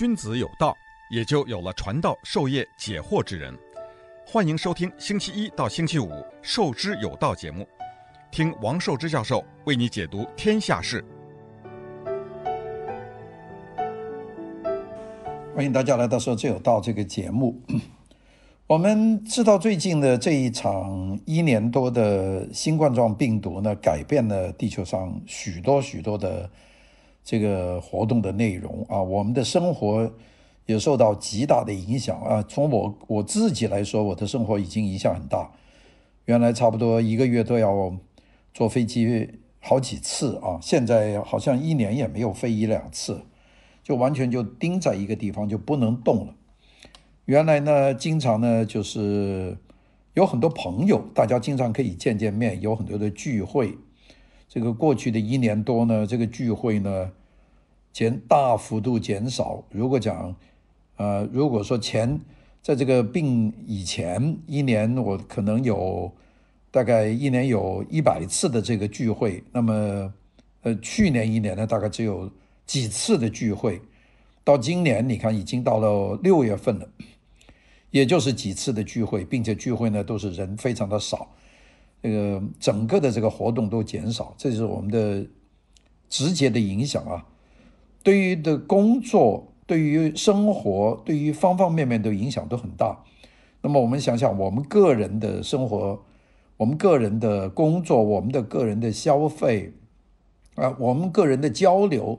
君子有道，也就有了传道授业解惑之人。欢迎收听星期一到星期五《授之有道》节目，听王寿之教授为你解读天下事。欢迎大家来到《授之有道》这个节目。我们知道，最近的这一场一年多的新冠状病毒呢，改变了地球上许多许多的这个活动的内容啊，我们的生活也受到极大的影响啊。从我我自己来说，我的生活已经影响很大。原来差不多一个月都要坐飞机好几次啊，现在好像一年也没有飞一两次，就完全就盯在一个地方，就不能动了。原来呢，经常呢就是有很多朋友，大家经常可以见见面，有很多的聚会。这个过去的一年多呢，这个聚会呢减大幅度减少。如果讲，呃，如果说前在这个病以前一年，我可能有大概一年有一百次的这个聚会，那么呃去年一年呢，大概只有几次的聚会。到今年你看，已经到了六月份了。也就是几次的聚会，并且聚会呢都是人非常的少，这个整个的这个活动都减少，这是我们的直接的影响啊。对于的工作，对于生活，对于方方面面的影响都很大。那么我们想想，我们个人的生活，我们个人的工作，我们的个人的消费啊，我们个人的交流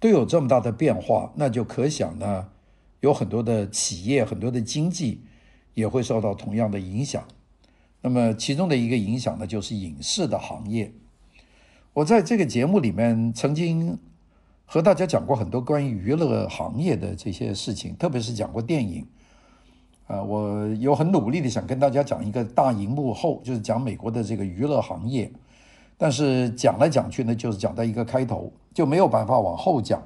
都有这么大的变化，那就可想呢。有很多的企业，很多的经济也会受到同样的影响。那么其中的一个影响呢，就是影视的行业。我在这个节目里面曾经和大家讲过很多关于娱乐行业的这些事情，特别是讲过电影。啊，我有很努力的想跟大家讲一个大荧幕后，就是讲美国的这个娱乐行业。但是讲来讲去呢，就是讲到一个开头，就没有办法往后讲。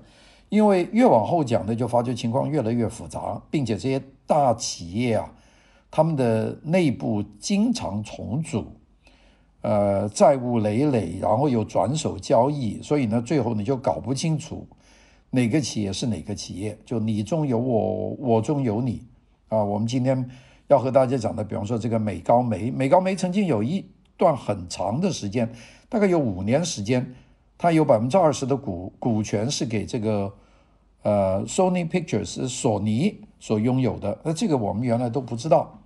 因为越往后讲呢，就发觉情况越来越复杂，并且这些大企业啊，他们的内部经常重组，呃，债务累累，然后又转手交易，所以呢，最后你就搞不清楚哪个企业是哪个企业，就你中有我，我中有你啊。我们今天要和大家讲的，比方说这个美高梅，美高梅曾经有一段很长的时间，大概有五年时间，它有百分之二十的股股权是给这个。呃，Sony Pictures 索尼所拥有的，那这个我们原来都不知道。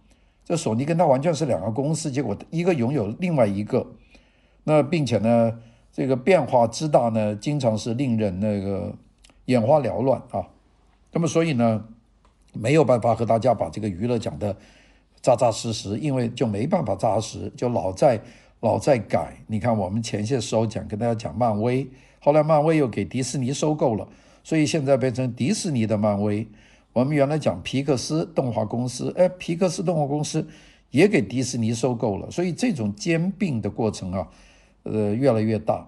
这索尼跟它完全是两个公司，结果一个拥有另外一个，那并且呢，这个变化之大呢，经常是令人那个眼花缭乱啊。那么所以呢，没有办法和大家把这个娱乐讲得扎扎实实，因为就没办法扎实，就老在老在改。你看我们前些时候讲跟大家讲漫威，后来漫威又给迪士尼收购了。所以现在变成迪士尼的漫威，我们原来讲皮克斯动画公司，哎，皮克斯动画公司也给迪士尼收购了，所以这种兼并的过程啊，呃，越来越大。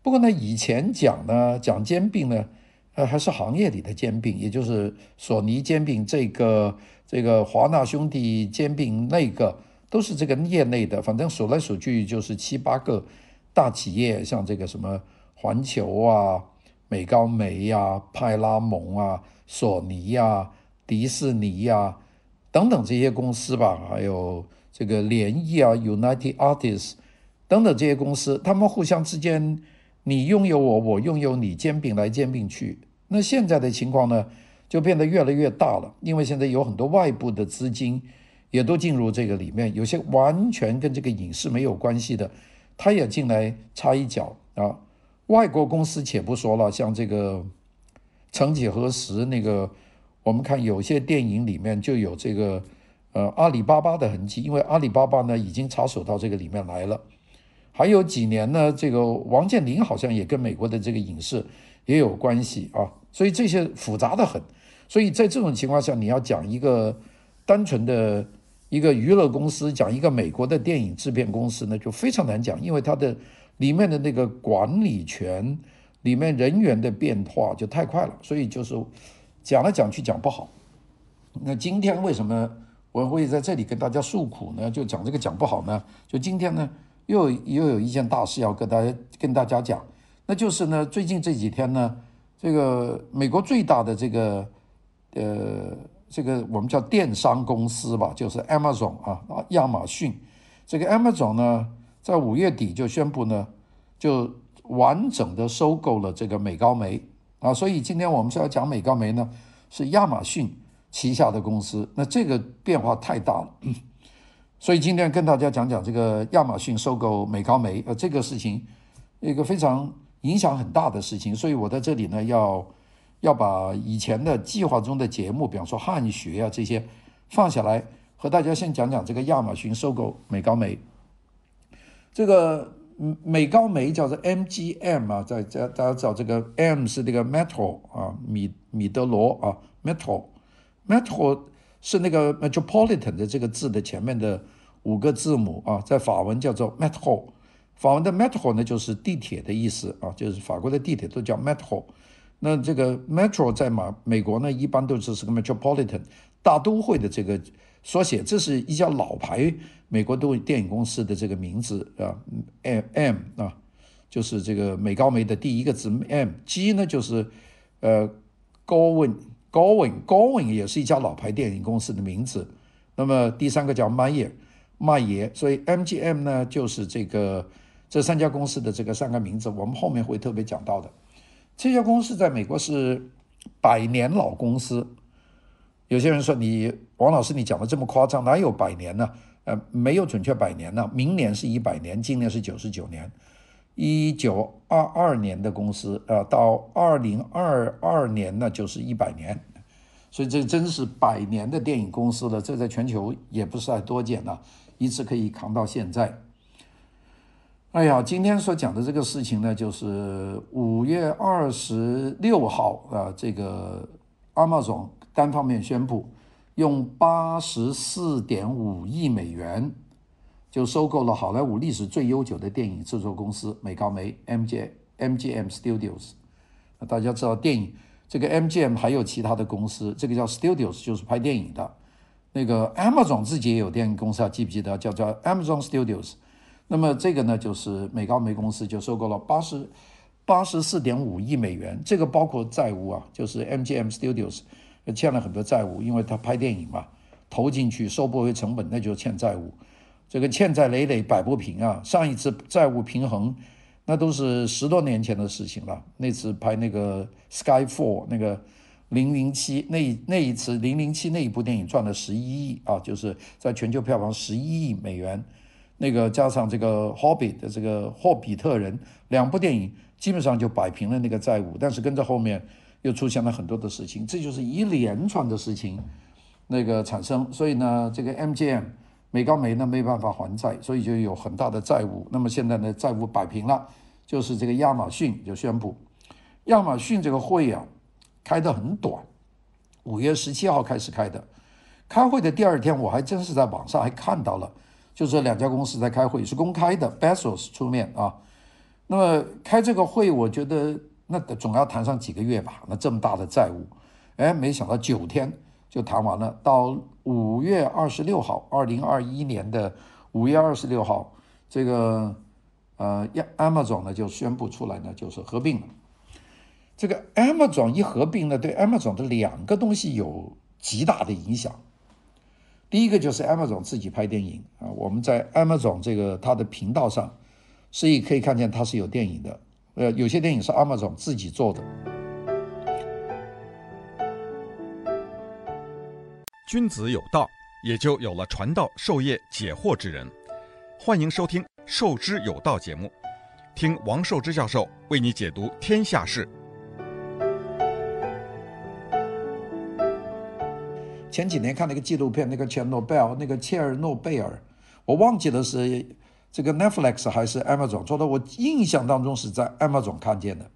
不过呢，以前讲呢，讲兼并呢，呃，还是行业里的兼并，也就是索尼兼并这个，这个华纳兄弟兼并那个，都是这个业内的，反正数来数去就是七八个大企业，像这个什么环球啊。美高梅呀、派拉蒙啊、索尼呀、迪士尼呀、等等这些公司吧，还有这个联艺啊、United Artists 等等这些公司，他们互相之间，你拥有我，我拥有你，兼并来兼并去。那现在的情况呢，就变得越来越大了，因为现在有很多外部的资金也都进入这个里面，有些完全跟这个影视没有关系的，他也进来插一脚啊。外国公司且不说了，像这个曾几何时，那个我们看有些电影里面就有这个呃阿里巴巴的痕迹，因为阿里巴巴呢已经插手到这个里面来了。还有几年呢，这个王健林好像也跟美国的这个影视也有关系啊，所以这些复杂的很。所以在这种情况下，你要讲一个单纯的一个娱乐公司，讲一个美国的电影制片公司呢，就非常难讲，因为它的。里面的那个管理权，里面人员的变化就太快了，所以就是讲来讲去讲不好。那今天为什么我会在这里跟大家诉苦呢？就讲这个讲不好呢？就今天呢，又又有一件大事要跟大家跟大家讲，那就是呢，最近这几天呢，这个美国最大的这个呃，这个我们叫电商公司吧，就是 Amazon 啊，亚马逊。这个 Amazon 呢，在五月底就宣布呢，就完整的收购了这个美高梅啊，所以今天我们是要讲美高梅呢，是亚马逊旗下的公司。那这个变化太大了，所以今天跟大家讲讲这个亚马逊收购美高梅呃，这个事情一个非常影响很大的事情。所以我在这里呢，要要把以前的计划中的节目，比方说汉学啊这些放下来。和大家先讲讲这个亚马逊收购美高梅，这个美高梅叫做 MGM 啊，在在大家知道这个 M 是这个 Metro 啊，米米德罗啊，Metro，Metro 是那个 Metropolitan 的这个字的前面的五个字母啊，在法文叫做 Metro，法文的 Metro 呢就是地铁的意思啊，就是法国的地铁都叫 Metro，那这个 Metro 在马美国呢一般都是是个 Metropolitan 大都会的这个。缩写，这是一家老牌美国都电影公司的这个名字啊，M M 啊，就是这个美高梅的第一个字 M，G 呢就是呃 Gowen Gowen Gowen 也是一家老牌电影公司的名字。那么第三个叫 Mayer 麦爷，所以 MGM 呢就是这个这三家公司的这个三个名字，我们后面会特别讲到的。这家公司在美国是百年老公司。有些人说你王老师，你讲的这么夸张，哪有百年呢？呃，没有准确百年呢。明年是一百年，今年是九十九年，一九二二年的公司啊，到二零二二年呢就是一百年，所以这真是百年的电影公司了。这在全球也不是太多见呐，一直可以扛到现在。哎呀，今天所讲的这个事情呢，就是五月二十六号啊，这个 Amazon。单方面宣布，用八十四点五亿美元就收购了好莱坞历史最悠久的电影制作公司美高梅 MG MGM Studios。大家知道电影这个 MGM 还有其他的公司，这个叫 Studios 就是拍电影的。那个 Amazon 自己也有电影公司啊，记不记得叫做 Amazon Studios？那么这个呢，就是美高梅公司就收购了八十八十四点五亿美元，这个包括债务啊，就是 MGM Studios。欠了很多债务，因为他拍电影嘛，投进去收不回成本，那就欠债务。这个欠债累累，摆不平啊！上一次债务平衡，那都是十多年前的事情了。那次拍那个《Skyfall》那个零零七，那那一次零零七那一部电影赚了十一亿啊，就是在全球票房十一亿美元。那个加上这个《Hobbit》的这个《霍比特人》两部电影，基本上就摆平了那个债务。但是跟着后面。又出现了很多的事情，这就是一连串的事情，那个产生，所以呢，这个 MGM 美高梅呢没办法还债，所以就有很大的债务。那么现在呢，债务摆平了，就是这个亚马逊就宣布，亚马逊这个会啊开得很短，五月十七号开始开的，开会的第二天我还真是在网上还看到了，就是两家公司在开会，是公开的，Bezos 出面啊。那么开这个会，我觉得。那总要谈上几个月吧？那这么大的债务，哎，没想到九天就谈完了。到五月二十六号，二零二一年的五月二十六号，这个呃，Amazon 呢就宣布出来呢，就是合并了。这个 Amazon 一合并呢，对 Amazon 的两个东西有极大的影响。第一个就是 Amazon 自己拍电影啊，我们在 Amazon 这个它的频道上，所以可以看见它是有电影的。呃，有些电影是 Amazon 自己做的。君子有道，也就有了传道授业解惑之人。欢迎收听《授之有道》节目，听王寿之教授为你解读天下事。前几年看那个纪录片，那个切尔诺贝尔，那个切尔诺贝尔，我忘记了是。这个 Netflix 还是 Amazon 做的？我印象当中是在 Amazon 看见的。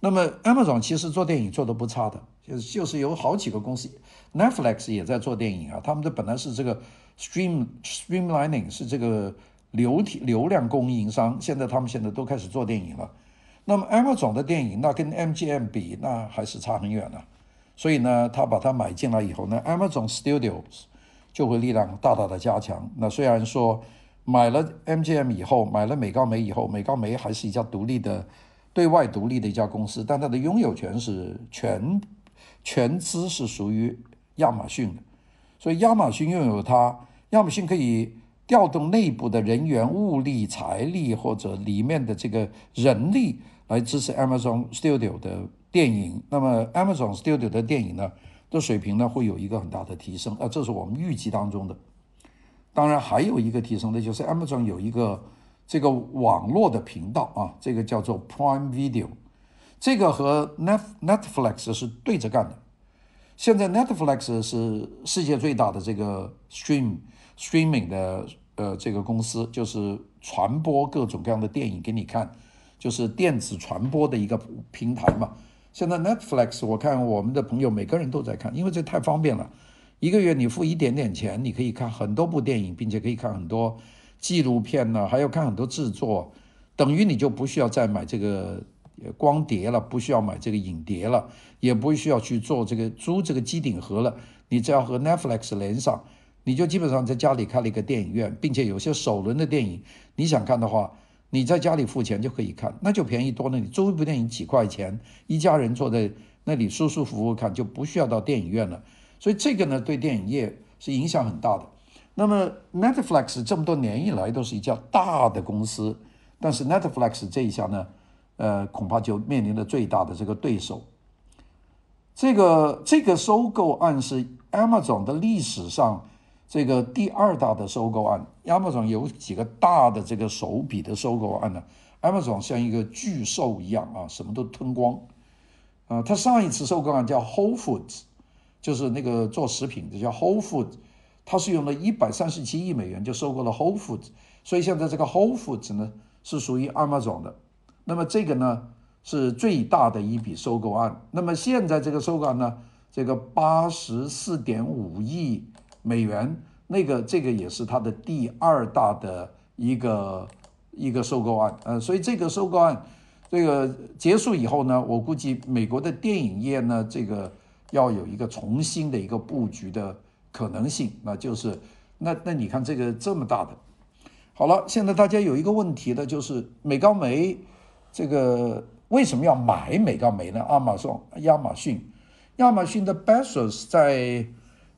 那么 Amazon 其实做电影做的不差的，就是就是有好几个公司，Netflix 也在做电影啊。他们的本来是这个 stream streamlining 是这个流体流量供应商，现在他们现在都开始做电影了。那么 Amazon 的电影那跟 MGM 比，那还是差很远了。所以呢，他把它买进来以后呢，Amazon Studios 就会力量大大的加强。那虽然说。买了 MGM 以后，买了美高梅以后，美高梅还是一家独立的、对外独立的一家公司，但它的拥有权是全全资是属于亚马逊的，所以亚马逊拥有它，亚马逊可以调动内部的人员、物力、财力或者里面的这个人力来支持 Amazon Studio 的电影。那么 Amazon Studio 的电影呢，的水平呢会有一个很大的提升啊，这是我们预计当中的。当然还有一个提升的就是 Amazon 有一个这个网络的频道啊，这个叫做 Prime Video。这个和 Net Netflix 是对着干的。现在 Netflix 是世界最大的这个 stream streaming 的呃这个公司，就是传播各种各样的电影给你看，就是电子传播的一个平台嘛。现在 Netflix 我看我们的朋友每个人都在看，因为这太方便了。一个月你付一点点钱，你可以看很多部电影，并且可以看很多纪录片呢，还要看很多制作，等于你就不需要再买这个。光碟了，不需要买这个影碟了，也不需要去做这个租这个机顶盒了。你只要和 Netflix 连上，你就基本上在家里开了一个电影院，并且有些首轮的电影，你想看的话，你在家里付钱就可以看，那就便宜多了。你租一部电影几块钱，一家人坐在那里舒舒服服看，就不需要到电影院了。所以这个呢，对电影业是影响很大的。那么 Netflix 这么多年以来都是一家大的公司，但是 Netflix 这一下呢？呃，恐怕就面临了最大的这个对手。这个这个收购案是 Amazon 的历史上这个第二大的收购案。Amazon 有几个大的这个手笔的收购案呢？Amazon 像一个巨兽一样啊，什么都吞光。啊，他上一次收购案叫 Whole Foods，就是那个做食品的叫 Whole Foods，他是用了一百三十七亿美元就收购了 Whole Foods，所以现在这个 Whole Foods 呢是属于 Amazon 的。那么这个呢是最大的一笔收购案。那么现在这个收购案呢，这个八十四点五亿美元，那个这个也是它的第二大的一个一个收购案。呃，所以这个收购案这个结束以后呢，我估计美国的电影业呢，这个要有一个重新的一个布局的可能性。那就是那那你看这个这么大的，好了，现在大家有一个问题的，就是美高梅。这个为什么要买美高梅呢？亚马逊、亚马逊、亚马逊的 Bezos 在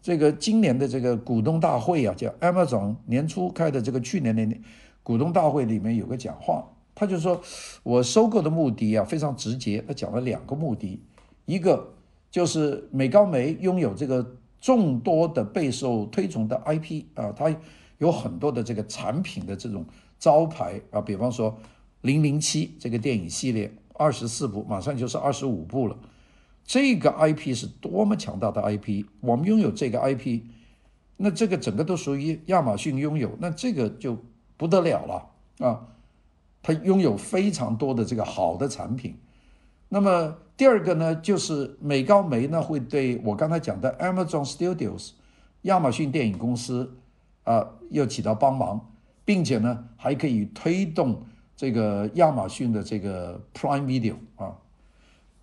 这个今年的这个股东大会啊，叫 Amazon 年初开的这个去年的股东大会里面有个讲话，他就说我收购的目的啊非常直接，他讲了两个目的，一个就是美高梅拥有这个众多的备受推崇的 IP 啊，它有很多的这个产品的这种招牌啊，比方说。零零七这个电影系列二十四部，马上就是二十五部了。这个 IP 是多么强大的 IP！我们拥有这个 IP，那这个整个都属于亚马逊拥有，那这个就不得了了啊！它拥有非常多的这个好的产品。那么第二个呢，就是美高梅呢会对我刚才讲的 Amazon Studios 亚马逊电影公司啊，又起到帮忙，并且呢还可以推动。这个亚马逊的这个 Prime Video 啊，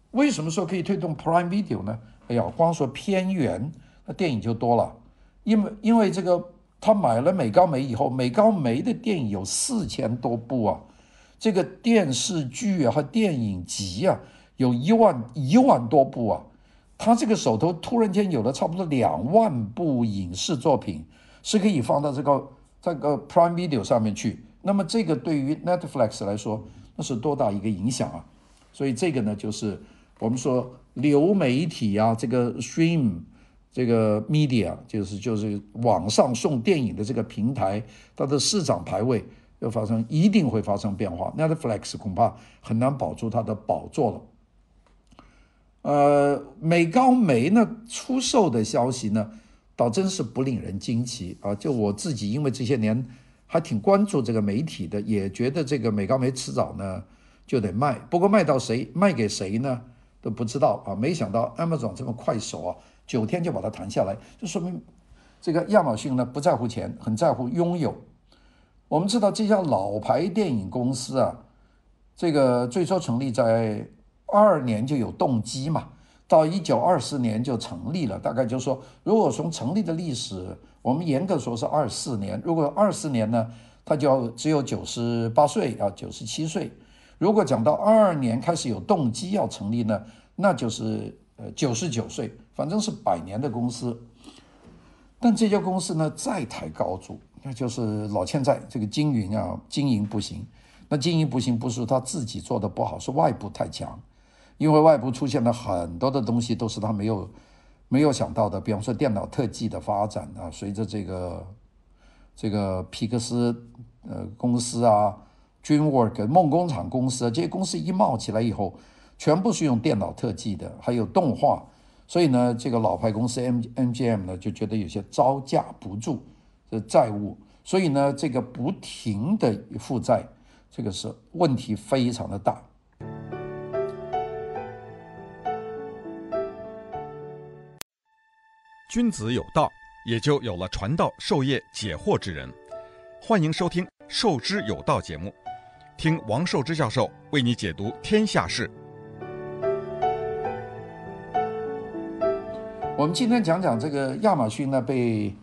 为什么说可以推动 Prime Video 呢？哎呀，光说片源，那电影就多了，因为因为这个他买了美高梅以后，美高梅的电影有四千多部啊，这个电视剧啊和电影集啊有一万一万多部啊，他这个手头突然间有了差不多两万部影视作品，是可以放到这个这个 Prime Video 上面去。那么这个对于 Netflix 来说，那是多大一个影响啊！所以这个呢，就是我们说流媒体啊，这个 stream 这个 media，就是就是网上送电影的这个平台，它的市场排位要发生，一定会发生变化。Netflix 恐怕很难保住它的宝座了。呃，美高梅呢出售的消息呢，倒真是不令人惊奇啊！就我自己，因为这些年。还挺关注这个媒体的，也觉得这个美高梅迟早呢就得卖，不过卖到谁，卖给谁呢都不知道啊。没想到 Amazon 这么快手啊，九天就把它谈下来，就说明这个亚马逊呢不在乎钱，很在乎拥有。我们知道这家老牌电影公司啊，这个最初成立在二二年就有动机嘛。到一九二四年就成立了，大概就是说，如果从成立的历史，我们严格说是二四年。如果二四年呢，他就只有九十八岁啊，九十七岁。如果讲到二二年开始有动机要成立呢，那就是呃九十九岁，反正是百年的公司。但这家公司呢，债台高筑，那就是老欠债，这个经营啊，经营不行。那经营不行，不是他自己做的不好，是外部太强。因为外部出现了很多的东西，都是他没有没有想到的。比方说电脑特技的发展啊，随着这个这个皮克斯呃公司啊 Dreamwork 梦工厂公司啊，这些公司一冒起来以后，全部是用电脑特技的，还有动画。所以呢，这个老牌公司 M MGM 呢就觉得有些招架不住这债务，所以呢，这个不停的负债，这个是问题非常的大。君子有道，也就有了传道授业解惑之人。欢迎收听《授之有道》节目，听王寿之教授为你解读天下事。我们今天讲讲这个亚马逊呢，被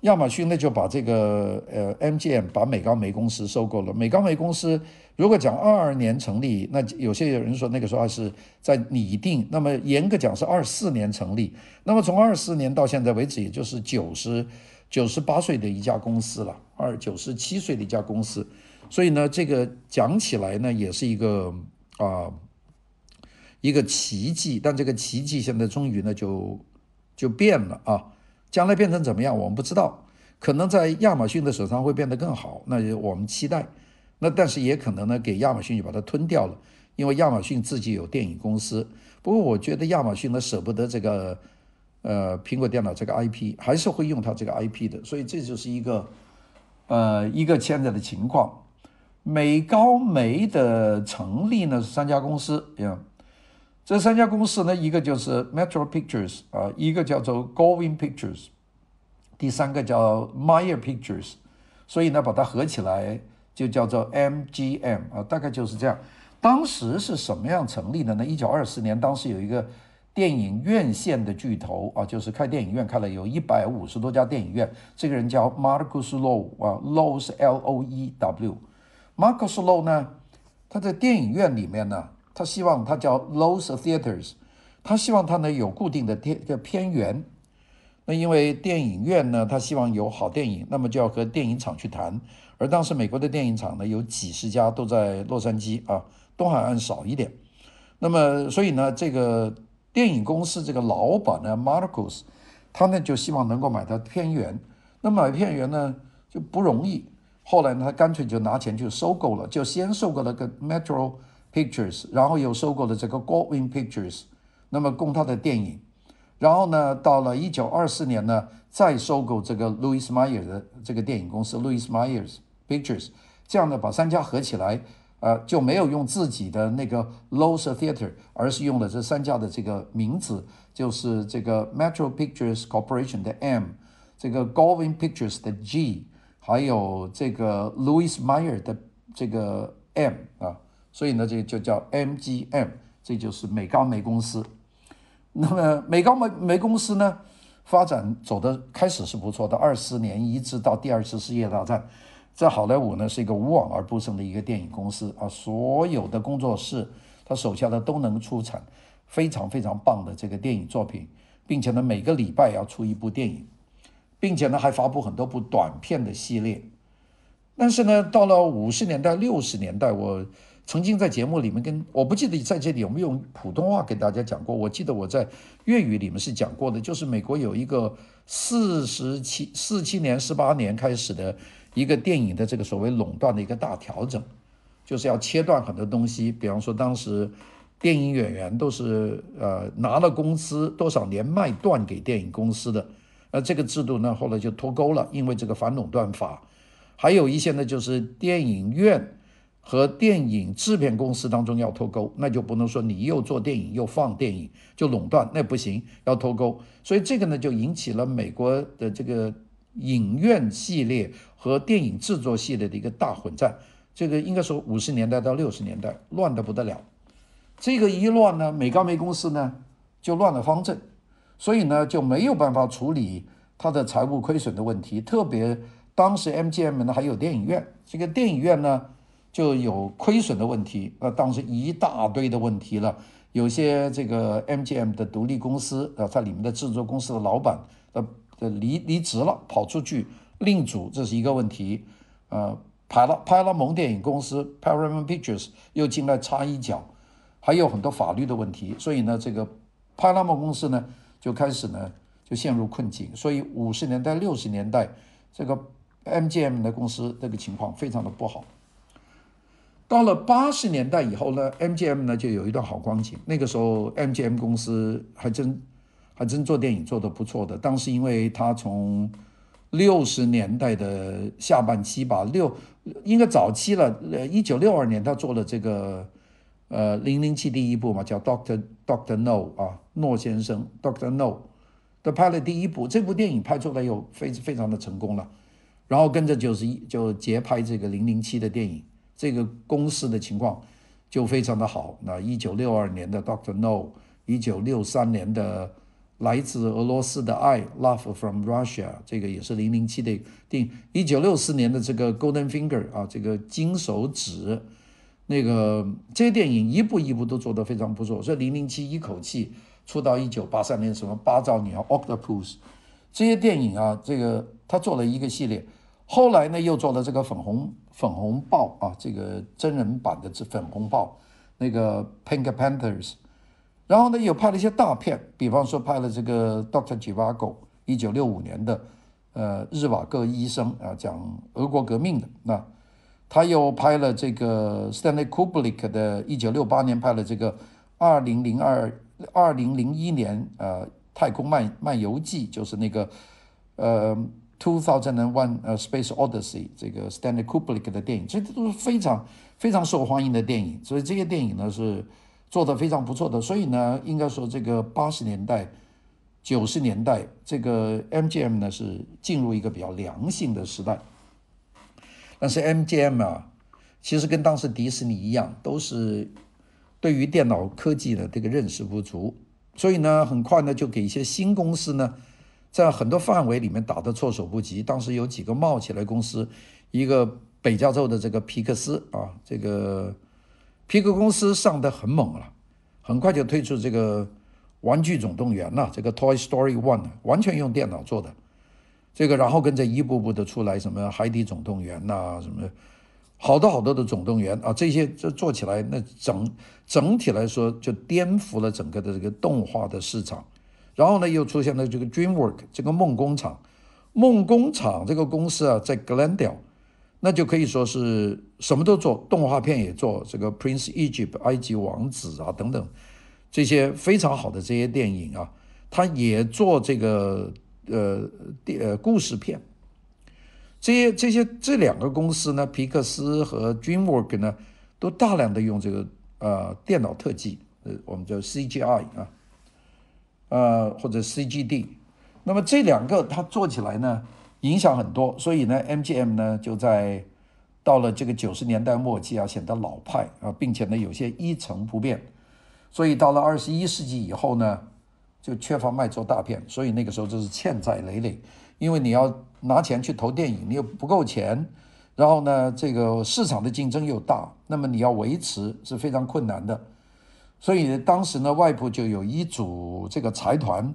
亚马逊呢就把这个呃 MGM 把美高梅公司收购了。美高梅公司如果讲二二年成立，那有些有人说那个时候还是在拟定，那么严格讲是二四年成立。那么从二四年到现在为止，也就是九十九十八岁的一家公司了，二九十七岁的一家公司。所以呢，这个讲起来呢，也是一个啊、一个奇迹。但这个奇迹现在终于呢就。就变了啊，将来变成怎么样，我们不知道。可能在亚马逊的手上会变得更好，那就我们期待。那但是也可能呢，给亚马逊就把它吞掉了，因为亚马逊自己有电影公司。不过我觉得亚马逊呢舍不得这个，呃，苹果电脑这个 IP，还是会用它这个 IP 的。所以这就是一个，呃，一个现在的情况。美高梅的成立呢是三家公司，呀。这三家公司呢，一个就是 Metro Pictures 啊，一个叫做 g o v i n Pictures，第三个叫 Meyer Pictures，所以呢，把它合起来就叫做 MGM 啊，大概就是这样。当时是什么样成立的呢？一九二四年，当时有一个电影院线的巨头啊，就是开电影院开了有一百五十多家电影院，这个人叫 Marcus Low 啊，Low 是 L O E W，Marcus Low 呢，他在电影院里面呢。他希望他叫 Low's Theaters，他希望他呢有固定的片的片源。那因为电影院呢，他希望有好电影，那么就要和电影厂去谈。而当时美国的电影厂呢有几十家都在洛杉矶啊，东海岸少一点。那么所以呢，这个电影公司这个老板呢，Marcus，他呢就希望能够买到片源。那买片源呢就不容易。后来呢，他干脆就拿钱去收购了，就先收购了个 Metro。Pictures，然后又收购了这个 Goldwyn Pictures，那么供他的电影，然后呢，到了一九二四年呢，再收购这个 Louis Mayer 的这个电影公司 louismayers Pictures，这样呢，把三家合起来，呃，就没有用自己的那个 Loews Theater，而是用了这三家的这个名字，就是这个 Metro Pictures Corporation 的 M，这个 Goldwyn Pictures 的 G，还有这个 Louis Meyer 的这个 M 啊。所以呢，这就叫 MGM，这就是美高梅公司。那么美高梅梅公司呢，发展走的开始是不错的。二四年一直到第二次世界大战，在好莱坞呢是一个无往而不胜的一个电影公司啊，所有的工作室，他手下的都能出产非常非常棒的这个电影作品，并且呢每个礼拜要出一部电影，并且呢还发布很多部短片的系列。但是呢，到了五十年代、六十年代，我。曾经在节目里面跟我不记得在这里有没有用普通话给大家讲过，我记得我在粤语里面是讲过的，就是美国有一个四十七四七年四八年开始的一个电影的这个所谓垄断的一个大调整，就是要切断很多东西，比方说当时电影演员都是呃拿了工资多少年卖断给电影公司的，而这个制度呢后来就脱钩了，因为这个反垄断法，还有一些呢就是电影院。和电影制片公司当中要脱钩，那就不能说你又做电影又放电影就垄断，那不行，要脱钩。所以这个呢，就引起了美国的这个影院系列和电影制作系列的一个大混战。这个应该说五十年代到六十年代乱得不得了。这个一乱呢，美高梅公司呢就乱了方阵，所以呢就没有办法处理它的财务亏损的问题。特别当时 MGM 呢还有电影院，这个电影院呢。就有亏损的问题，那当时一大堆的问题了，有些这个 MGM 的独立公司啊，它里面的制作公司的老板呃离离职了，跑出去另组，这是一个问题。呃，派拉派拉蒙电影公司 Paramount Pictures 又进来插一脚，还有很多法律的问题，所以呢，这个派拉蒙公司呢就开始呢就陷入困境。所以五十年代六十年代这个 MGM 的公司这个情况非常的不好。到了八十年代以后呢，MGM 呢就有一段好光景。那个时候，MGM 公司还真还真做电影做得不错的。当时因为他从六十年代的下半期吧，六应该早期了，呃，一九六二年他做了这个呃零零七第一部嘛，叫 Doctor Doctor No 啊，诺先生 Doctor No，他拍了第一部，这部电影拍出来又非非常的成功了，然后跟着就是就接拍这个零零七的电影。这个公司的情况就非常的好。那一九六二年的《Doctor No》，一九六三年的《来自俄罗斯的爱》（Love from Russia），这个也是零零七的电影。一九六四年的这个《Golden Finger》啊，这个金手指，那个这些电影一部一部都做得非常不错。所以零零七一口气出到一九八三年什么《八爪鸟》《Octopus》这些电影啊，这个他做了一个系列。后来呢，又做了这个粉红粉红豹啊，这个真人版的这粉红豹，那个 Pink Panthers，然后呢，又拍了一些大片，比方说拍了这个 Doctor Zhivago，一九六五年的，呃，日瓦戈医生啊，讲俄国革命的。那他又拍了这个 Stanley Kubrick 的，一九六八年拍了这个二零零二二零零一年呃太空漫漫游记，就是那个呃。Two thousand and one，呃，Space Odyssey，这个 Stanley Kubrick 的电影，这都是非常非常受欢迎的电影，所以这些电影呢是做得非常不错的。所以呢，应该说这个八十年代、九十年代，这个 MGM 呢是进入一个比较良性的时代。但是 MGM 啊，其实跟当时迪士尼一样，都是对于电脑科技的这个认识不足，所以呢，很快呢就给一些新公司呢。在很多范围里面打得措手不及。当时有几个冒起来公司，一个北加州的这个皮克斯啊，这个皮克公司上得很猛了，很快就推出这个《玩具总动员》了，这个《Toy Story One》完全用电脑做的。这个然后跟着一步步的出来什么《海底总动员》呐，什么好多好多的总动员啊，这些这做起来那整整体来说就颠覆了整个的这个动画的市场。然后呢，又出现了这个 DreamWorks 这个梦工厂，梦工厂这个公司啊，在 Glendale，那就可以说是什么都做，动画片也做，这个 Prince Egypt 埃及王子啊等等，这些非常好的这些电影啊，他也做这个呃电呃故事片，这些这些这两个公司呢，皮克斯和 DreamWork 呢，都大量的用这个呃电脑特技，呃我们叫 CGI 啊。呃，或者 CGD，那么这两个它做起来呢，影响很多，所以呢，MGM 呢就在到了这个九十年代末期啊，显得老派啊，并且呢有些一成不变，所以到了二十一世纪以后呢，就缺乏卖座大片，所以那个时候就是欠债累累，因为你要拿钱去投电影，你又不够钱，然后呢，这个市场的竞争又大，那么你要维持是非常困难的。所以当时呢，外部就有一组这个财团，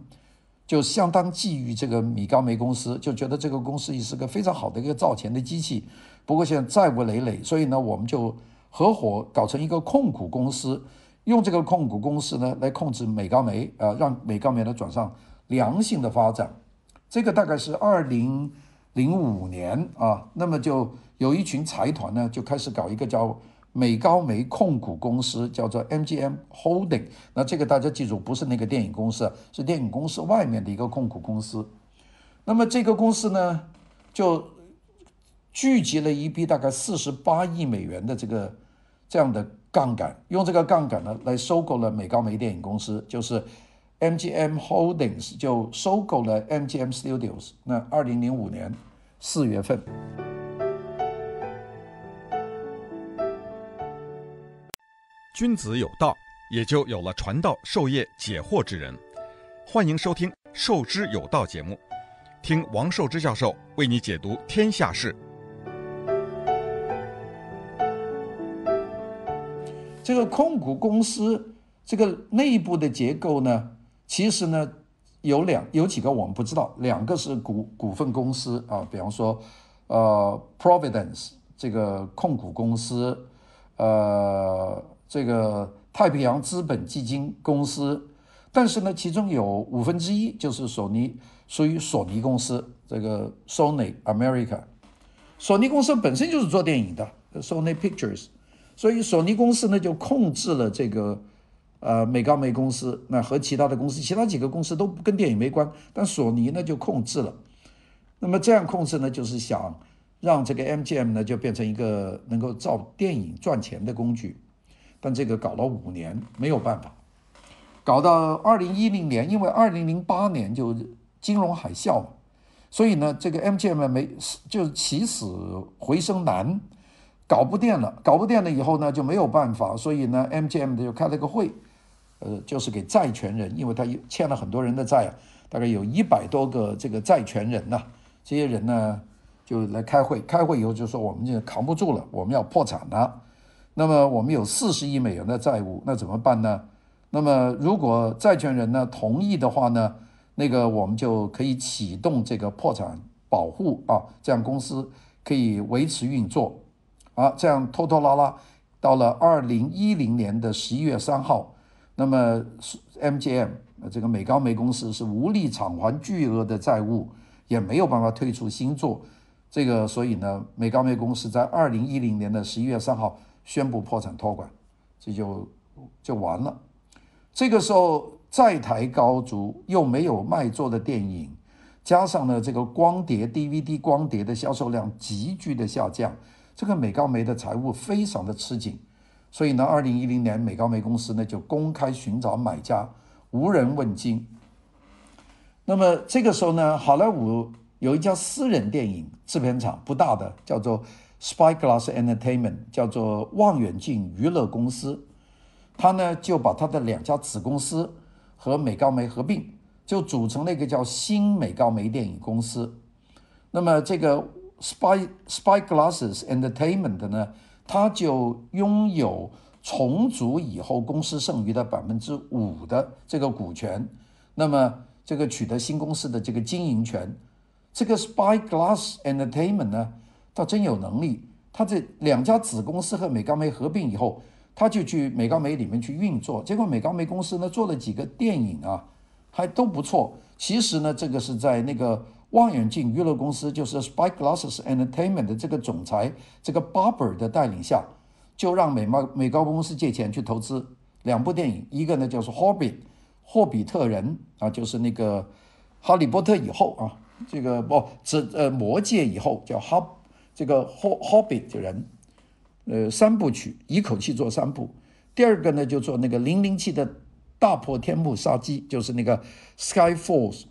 就相当觊觎这个米高梅公司，就觉得这个公司也是个非常好的一个造钱的机器。不过现在债务累累，所以呢，我们就合伙搞成一个控股公司，用这个控股公司呢来控制米高梅，啊，让米高梅呢转上良性的发展。这个大概是二零零五年啊，那么就有一群财团呢就开始搞一个叫。美高梅控股公司叫做 MGM Holding，那这个大家记住，不是那个电影公司，是电影公司外面的一个控股公司。那么这个公司呢，就聚集了一笔大概四十八亿美元的这个这样的杠杆，用这个杠杆呢来收购了美高梅电影公司，就是 MGM Holdings 就收购了 MGM Studios。那二零零五年四月份。君子有道，也就有了传道授业解惑之人。欢迎收听《授之有道》节目，听王寿之教授为你解读天下事。这个控股公司这个内部的结构呢，其实呢有两有几个我们不知道，两个是股股份公司啊，比方说呃 Providence 这个控股公司，呃这个太平洋资本基金公司，但是呢，其中有五分之一就是索尼属于索尼公司，这个 Sony America，索尼公司本身就是做电影的 Sony Pictures，所以索尼公司呢就控制了这个。呃，美高梅公司那和其他的公司，其他几个公司都跟电影没关，但索尼呢就控制了。那么这样控制呢，就是想让这个 MGM 呢就变成一个能够造电影赚钱的工具。但这个搞了五年没有办法，搞到二零一零年，因为二零零八年就金融海啸嘛，所以呢这个 MGM 没就起死回生难，搞不定了，搞不定了以后呢就没有办法，所以呢 MGM 就开了个会。呃，就是给债权人，因为他欠了很多人的债啊，大概有一百多个这个债权人呐、这些人呢就来开会，开会以后就说我们就扛不住了，我们要破产了。那么我们有四十亿美元的债务，那怎么办呢？那么如果债权人呢同意的话呢，那个我们就可以启动这个破产保护啊，这样公司可以维持运作啊，这样拖拖拉拉到了二零一零年的十一月三号。那么，MGM 这个美高梅公司是无力偿还巨额的债务，也没有办法推出新作，这个所以呢，美高梅公司在二零一零年的十一月三号宣布破产托管，这就就完了。这个时候债台高筑，又没有卖座的电影，加上呢这个光碟 DVD 光碟的销售量急剧的下降，这个美高梅的财务非常的吃紧。所以呢，二零一零年，美高梅公司呢就公开寻找买家，无人问津。那么这个时候呢，好莱坞有一家私人电影制片厂，不大的，叫做 Spyglass Entertainment，叫做望远镜娱乐公司。他呢就把他的两家子公司和美高梅合并，就组成了一个叫新美高梅电影公司。那么这个 Spy Spyglass Entertainment 呢，他就拥有重组以后公司剩余的百分之五的这个股权，那么这个取得新公司的这个经营权，这个 Spyglass Entertainment 呢，倒真有能力。他这两家子公司和美高梅合并以后，他就去美高梅里面去运作，结果美高梅公司呢做了几个电影啊，还都不错。其实呢，这个是在那个。望远镜娱乐公司就是 Spyglass Entertainment 的这个总裁这个 Barber 的带领下，就让美高美高公司借钱去投资两部电影，一个呢就是《Hobbit》霍比特人啊，就是那个哈利波特以后啊，这个不这呃魔戒以后叫哈这个霍 Hobbit 人，呃三部曲一口气做三部。第二个呢就做那个零零七的大破天幕杀机，就是那个 Skyfalls。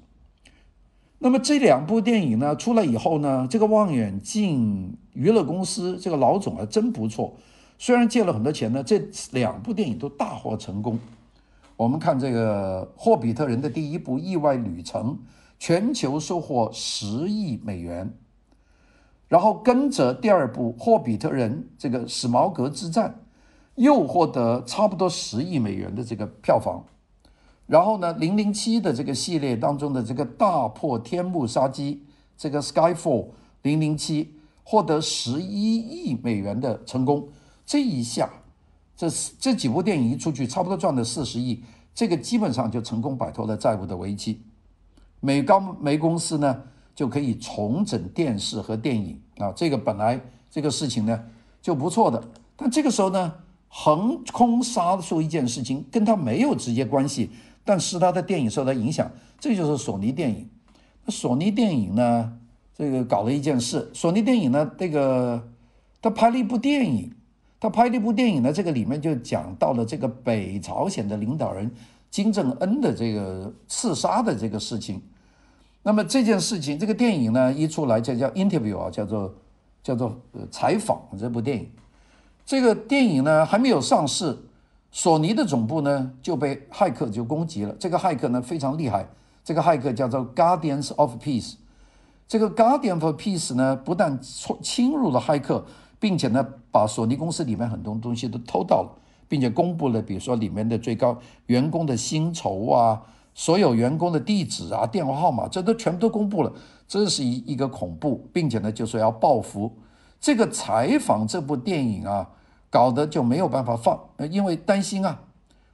那么这两部电影呢出来以后呢，这个望远镜娱乐公司这个老总啊真不错，虽然借了很多钱呢，这两部电影都大获成功。我们看这个《霍比特人》的第一部《意外旅程》，全球收获十亿美元，然后跟着第二部《霍比特人》这个史矛革之战，又获得差不多十亿美元的这个票房。然后呢，零零七的这个系列当中的这个大破天幕杀机，这个 Skyfall 零零七获得十一亿美元的成功，这一下，这这几部电影一出去，差不多赚了四十亿，这个基本上就成功摆脱了债务的危机。美高梅公司呢就可以重整电视和电影啊，这个本来这个事情呢就不错的，但这个时候呢横空杀出一件事情，跟他没有直接关系。但是他的电影受到影响，这就是索尼电影。那索尼电影呢，这个搞了一件事。索尼电影呢，这个他拍了一部电影，他拍了一部电影呢，这个里面就讲到了这个北朝鲜的领导人金正恩的这个刺杀的这个事情。那么这件事情，这个电影呢一出来就叫 interview 啊，叫做叫做呃采访这部电影。这个电影呢还没有上市。索尼的总部呢就被骇客就攻击了。这个骇客呢非常厉害，这个骇客叫做 Guardians of Peace。这个 Guardians of Peace 呢不但侵入了骇客，并且呢把索尼公司里面很多东西都偷到了，并且公布了，比如说里面的最高员工的薪酬啊，所有员工的地址啊、电话号码，这都全部都公布了。这是一一个恐怖，并且呢，就说要报复。这个采访这部电影啊，搞得就没有办法放，因为担心啊。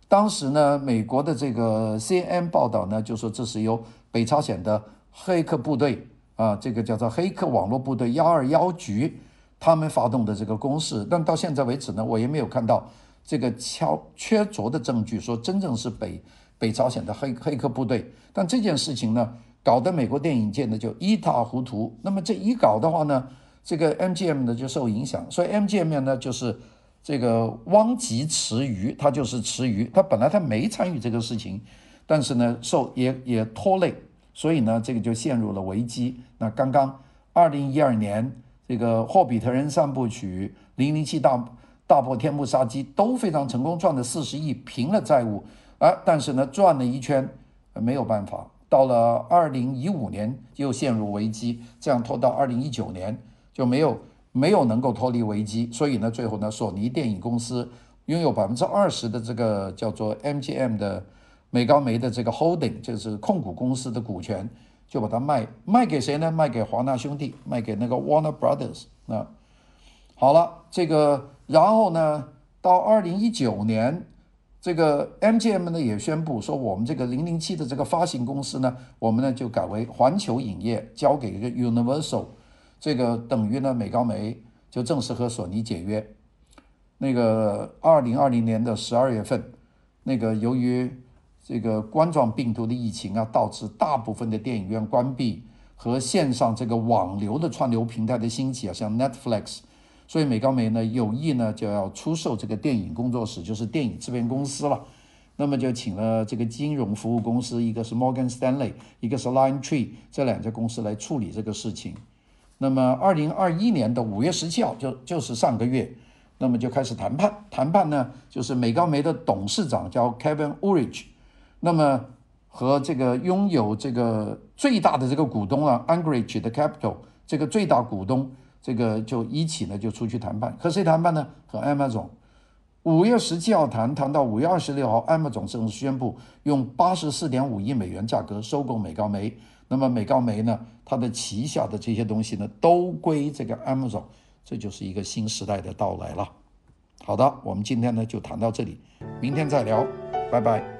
当时呢，美国的这个 CNN 报道呢，就说这是由北朝鲜的黑客部队啊，这个叫做黑客网络部队幺二幺局，他们发动的这个攻势。但到现在为止呢，我也没有看到这个敲确凿的证据，说真正是北北朝鲜的黑黑客部队。但这件事情呢，搞得美国电影界呢就一塌糊涂。那么这一搞的话呢，这个 MGM 呢就受影响。所以 MGM 呢就是。这个汪吉池鱼，他就是池鱼，他本来他没参与这个事情，但是呢，受也也拖累，所以呢，这个就陷入了危机。那刚刚二零一二年，这个《霍比特人三部曲》、《零零七大大破天幕杀机》都非常成功，赚了四十亿，平了债务啊，但是呢，转了一圈没有办法，到了二零一五年又陷入危机，这样拖到二零一九年就没有。没有能够脱离危机，所以呢，最后呢，索尼电影公司拥有百分之二十的这个叫做 MGM 的美高梅的这个 holding，就是控股公司的股权，就把它卖卖给谁呢？卖给华纳兄弟，卖给那个 Warner Brothers。那好了，这个然后呢，到二零一九年，这个 MGM 呢也宣布说，我们这个零零七的这个发行公司呢，我们呢就改为环球影业，交给一个 Universal。这个等于呢，美高梅就正式和索尼解约。那个二零二零年的十二月份，那个由于这个冠状病毒的疫情啊，导致大部分的电影院关闭和线上这个网流的串流平台的兴起啊，像 Netflix，所以美高梅呢有意呢就要出售这个电影工作室，就是电影制片公司了。那么就请了这个金融服务公司，一个是 Morgan Stanley，一个是 LionTree 这两家公司来处理这个事情。那么，二零二一年的五月十七号，就就是上个月，那么就开始谈判。谈判呢，就是美高梅的董事长叫 Kevin Urich，那么和这个拥有这个最大的这个股东啊，Anchorage 的 Capital 这个最大股东，这个就一起呢就出去谈判。和谁谈判呢？和 Amazon。五月十七号谈，谈到五月二十六号，Amazon 正式宣布用八十四点五亿美元价格收购美高梅。那么美高梅呢，它的旗下的这些东西呢，都归这个 Amazon，这就是一个新时代的到来了。好的，我们今天呢就谈到这里，明天再聊，拜拜。